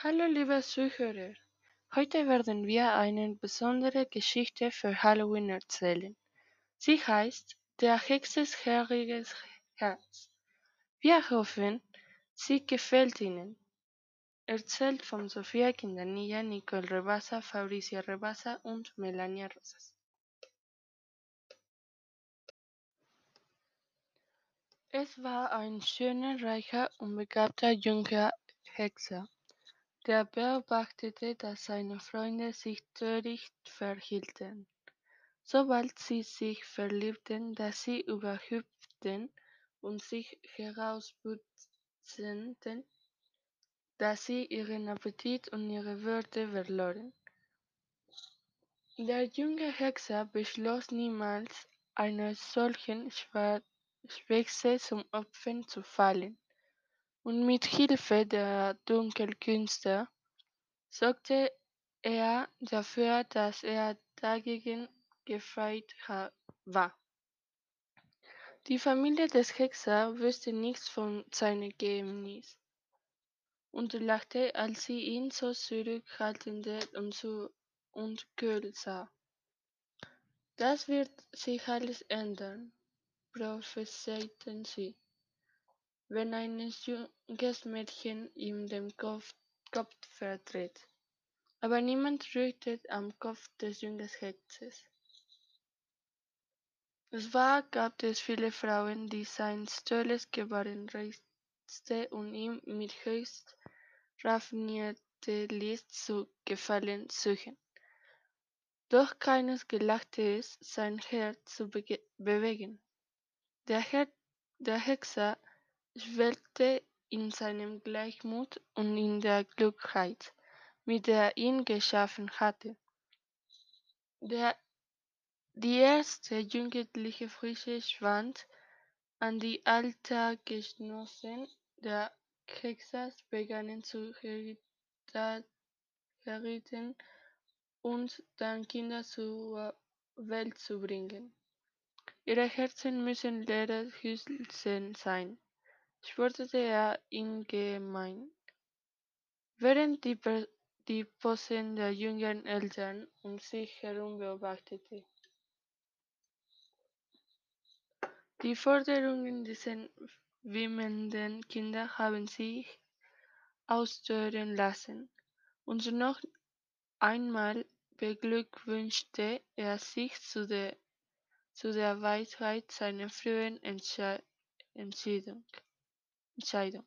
Hallo liebe Zuhörer, heute werden wir eine besondere Geschichte für Halloween erzählen. Sie heißt Der Hexes herriges Herz. Wir hoffen, sie gefällt Ihnen. Erzählt von Sofia Quintanilla, Nicole Rebasa, Fabricia Rebasa und Melania Rosas. Es war ein schöner, reicher und begabter junger Hexer der beobachtete, dass seine Freunde sich töricht verhielten, sobald sie sich verliebten, dass sie überhüpften und sich herausputzten, dass sie ihren Appetit und ihre Würde verloren. Der junge Hexer beschloss niemals, einer solchen Schwäche zum Opfer zu fallen und mit Hilfe der Dunkelkünste sorgte er dafür, dass er dagegen gefeit war. Die Familie des Hexers wusste nichts von seinem Geheimnis und lachte, als sie ihn so zurückhaltend und so und kühl sah. Das wird sich alles ändern, prophezeiten sie wenn ein junges Mädchen ihm den Kopf, Kopf verdreht. Aber niemand rührte am Kopf des jungen Hexes. Zwar gab es viele Frauen, die sein tolles Gebaren reizte und ihm mit höchst raffinierter List zu gefallen suchen. Doch keines gelachte es, sein Herz zu bewegen. Der, Her der Hexer schwelgte in seinem Gleichmut und in der Klugheit, mit der er ihn geschaffen hatte. Der, die erste jugendliche Frische schwand, an die Altersgenossen der Hexers begannen zu herrichten und dann Kinder zur Welt zu bringen. Ihre Herzen müssen leere Hülsen sein schwörte er ingemein, während die, die Posen der jüngeren Eltern um sich herum beobachtete. Die Forderungen dieser wimmelnden Kinder haben sich austören lassen, und noch einmal beglückwünschte er sich zu der, zu der Weisheit seiner frühen Entscheidung. Entscheidung.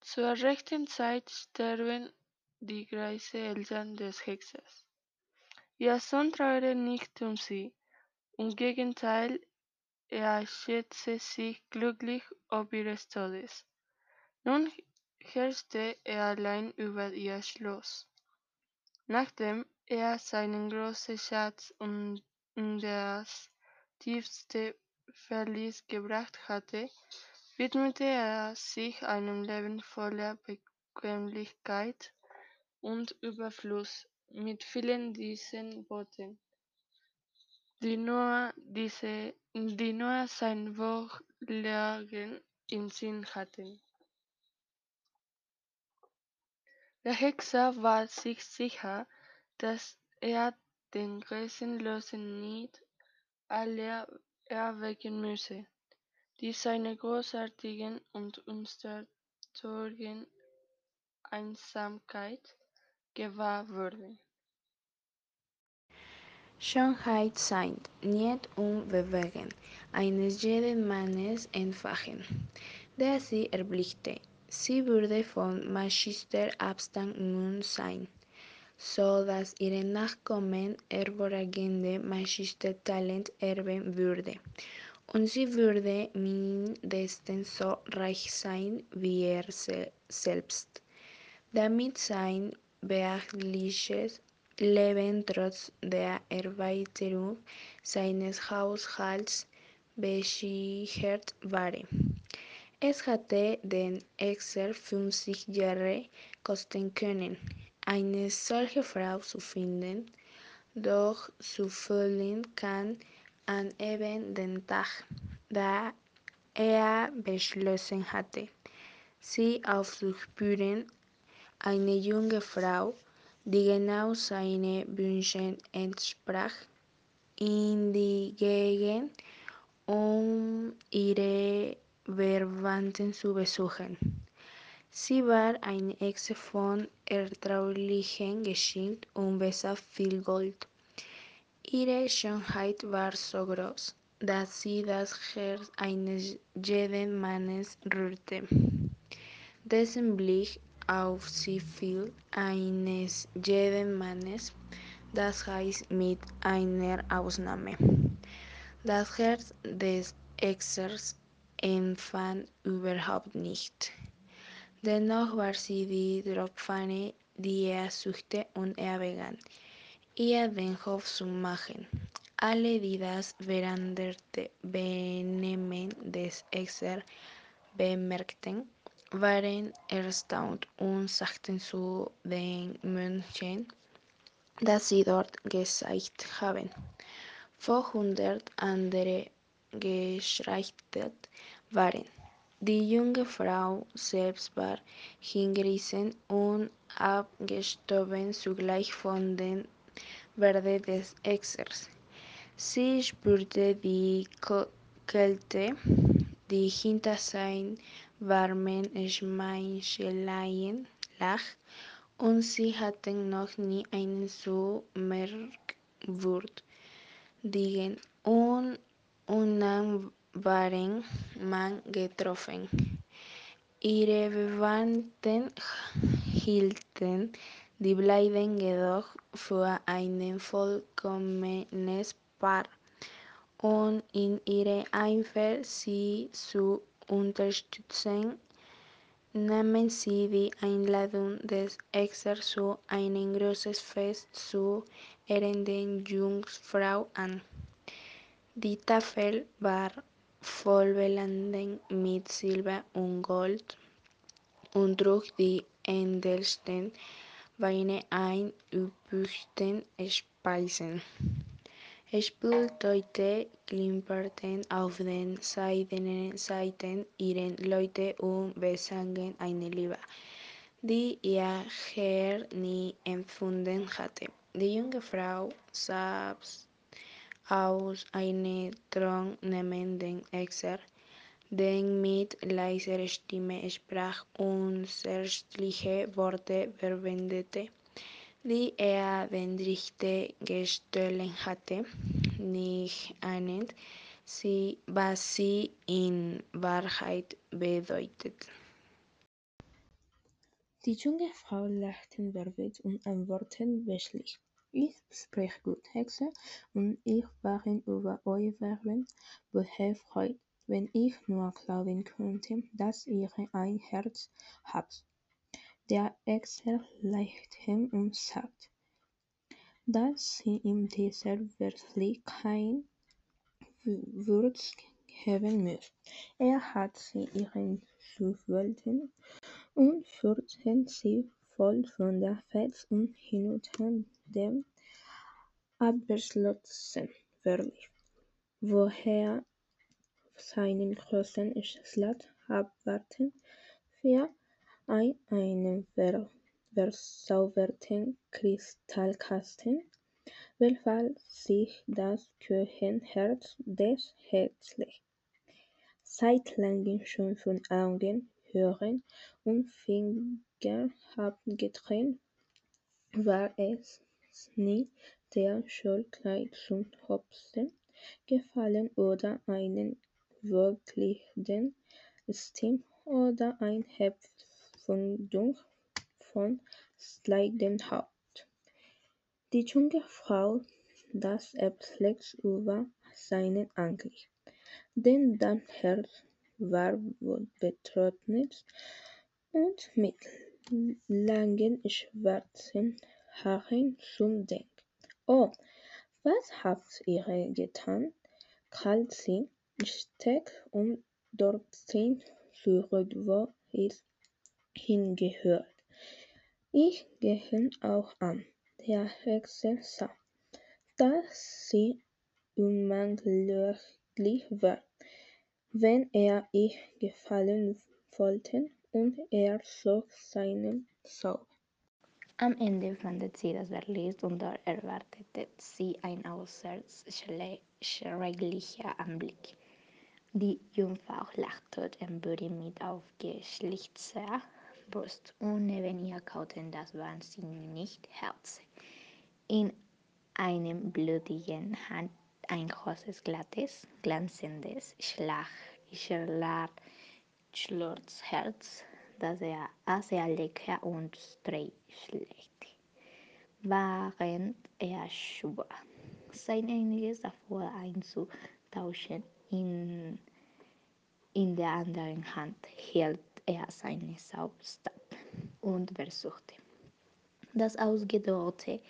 Zur rechten Zeit sterben die greise Eltern des Hexers. Ihr Sohn trauerte nicht um sie, im Gegenteil, er schätzte sich glücklich ob ihres Todes. Nun herrschte er allein über ihr Schloss. Nachdem er seinen großen Schatz in das tiefste Verlies gebracht hatte, widmete er sich einem Leben voller Bequemlichkeit und Überfluss mit vielen diesen Worten, die nur, diese, die nur sein Wohlergehen im Sinn hatten. Der Hexer war sich sicher, dass er den grenzenlosen Neid aller erwecken müsse die seiner großartigen und unzerstörlichen Einsamkeit gewahr wurde. Schönheit sein, nicht unbewegen, eines jeden Mannes entfachen, der sie erblickte. Sie würde von Magister Abstand nun sein, so dass ihre Nachkommen hervorragende Magistertalent erben würde und sie würde mindestens so reich sein wie er selbst, damit sein beachtliches Leben trotz der Erweiterung seines Haushalts besichert war. Es hatte den Hexer 50 Jahre kosten können, eine solche Frau zu finden, doch zu fühlen kann an eben den Tag, da er beschlossen hatte, sie aufzuspüren, eine junge Frau, die genau seinen Wünschen entsprach, in die Gegend, um ihre Verwandten zu besuchen. Sie war eine Echse von ertraulichen Geschick und besaß viel Gold. Ihre Schönheit war so groß, dass sie das Herz eines jeden Mannes rührte, dessen Blick auf sie fiel, eines jeden Mannes, das heißt mit einer Ausnahme. Das Herz des Exers empfand überhaupt nicht. Dennoch war sie die Tropfpfanne, die er suchte, und er begann, ihr den Hof zu machen. Alle, die das veränderte Benehmen des Exer bemerkten, waren erstaunt und sagten zu den Mönchen, dass sie dort gezeigt haben, wo hundert andere geschlachtet waren. Die junge Frau selbst war hingerissen und abgestorben zugleich von der Werde des Exers. Sie spürte die Kälte, die hinter seinen warmen Schmeicheleien lag, und sie hatten noch nie einen so merkwürdigen und unnahbaren Mann getroffen. Ihre Verwandten hielten die beiden jedoch für ein vollkommenes Paar, und in ihrem Eifer, sie zu unterstützen, nahmen sie die Einladung des Exers zu einem großen Fest zu Ehren der Jungfrau an. Die Tafel war vollbeladen mit Silber und Gold und trug die edelsten Weine ein üppigsten Speisen. Spielleute klimperten auf den seidenen Seiten ihrer Leute und besangen eine Liebe, die ihr Herr nie empfunden hatte. Die junge Frau saß aus einem Thron neben dem Exer, der mit leiser Stimme sprach und zärtliche Worte verwendete, die er den Richter gestohlen hatte, nicht ahnend, was sie in Wahrheit bedeutet. Die junge Frau lachte verwirrt und antwortete bestlich: »Ich spreche gut, Hexe, und ich wäre über euer Werben behilfreich, wenn ich nur glauben könnte, dass ihr ein Herz habt.« Der Exer lachte und sagte, dass sie ihm dieser Wirklichkeit Würz geben müsse. Er hatte sie ihren zuwollen und führte sie voll von der Fels und hinunter den abgeschlossenen Verlies, wo er seinen großen Schatz für ein einen verzauberten Kristallkasten, befahl sich das Küchenherz des. Seit langem schon von Augen, Ohren und Fingern abgetrennt, war es nie der Schlüssel zum Hopfen gefallen oder einen wohlklingenden Stimm oder ein Hepfendunk von Seidenhaut. Die junge Frau das ebenfalls über seinen Anblick, denn das Herz war betrottnet und mit langen schwarzen Haaren zum Denk. »Oh, was habt ihr getan?« krallte sie, steck um dorthin zurück, wo es hingehört. »Ich gehe auch an.« Der Hexer sah, dass sie unmöglich war, wenn er ihr gefallen wollte, und er zog seinen Zauber. Am Ende findet sie das Verlies und dort erwartet sie ein äußerst schrecklicher Anblick. Die Jungfrau tot im Boden mit aufgeschlitzter Brust und neben ihr kauten das wahnsinnige Herz. In einem blutigen Hand ein großes, glattes, glänzendes Schlotzherz, das er, das er lecker und streichelte, während er schwor, sein einiges davor einzutauschen. In, in der anderen Hand hielt er seinen Saubstab und versuchte, das ausgedörrte,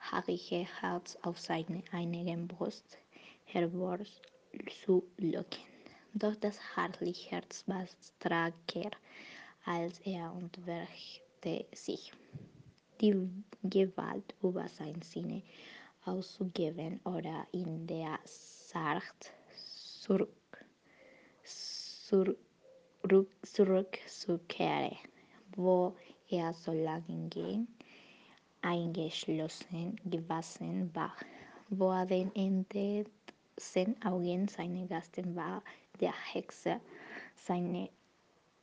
haarige Herz auf seine eigene Brust hervorzulocken. Doch das herrliche Herz war stärker als er und wehrte sich, die Gewalt über sein Sinne auszugeben oder in der Sacht zurück, zurück, zurückzukehren, wo er so lange eingeschlossen gewesen war. Vor den entsetzten Augen seiner Gäste war der Hexe seine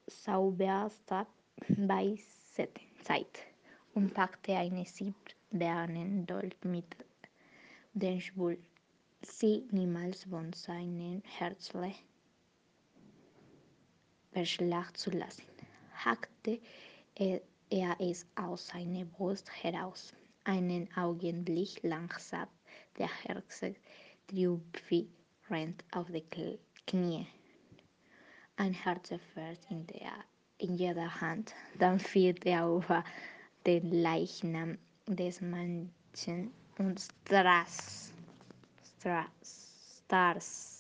Zauberstab beiseite und packte einen silbernen Dolch mit dem Schwur, sie niemals von seinem Herzle verschlagen zu lassen. Hackte er es aus seiner Brust heraus. Einen Augenblick lang saß der Hexe triumphierend auf den Knie, ein Herzfeld in, in jeder Hand. Dann fiel er über den Leichnam des Menschen und stars, Stars.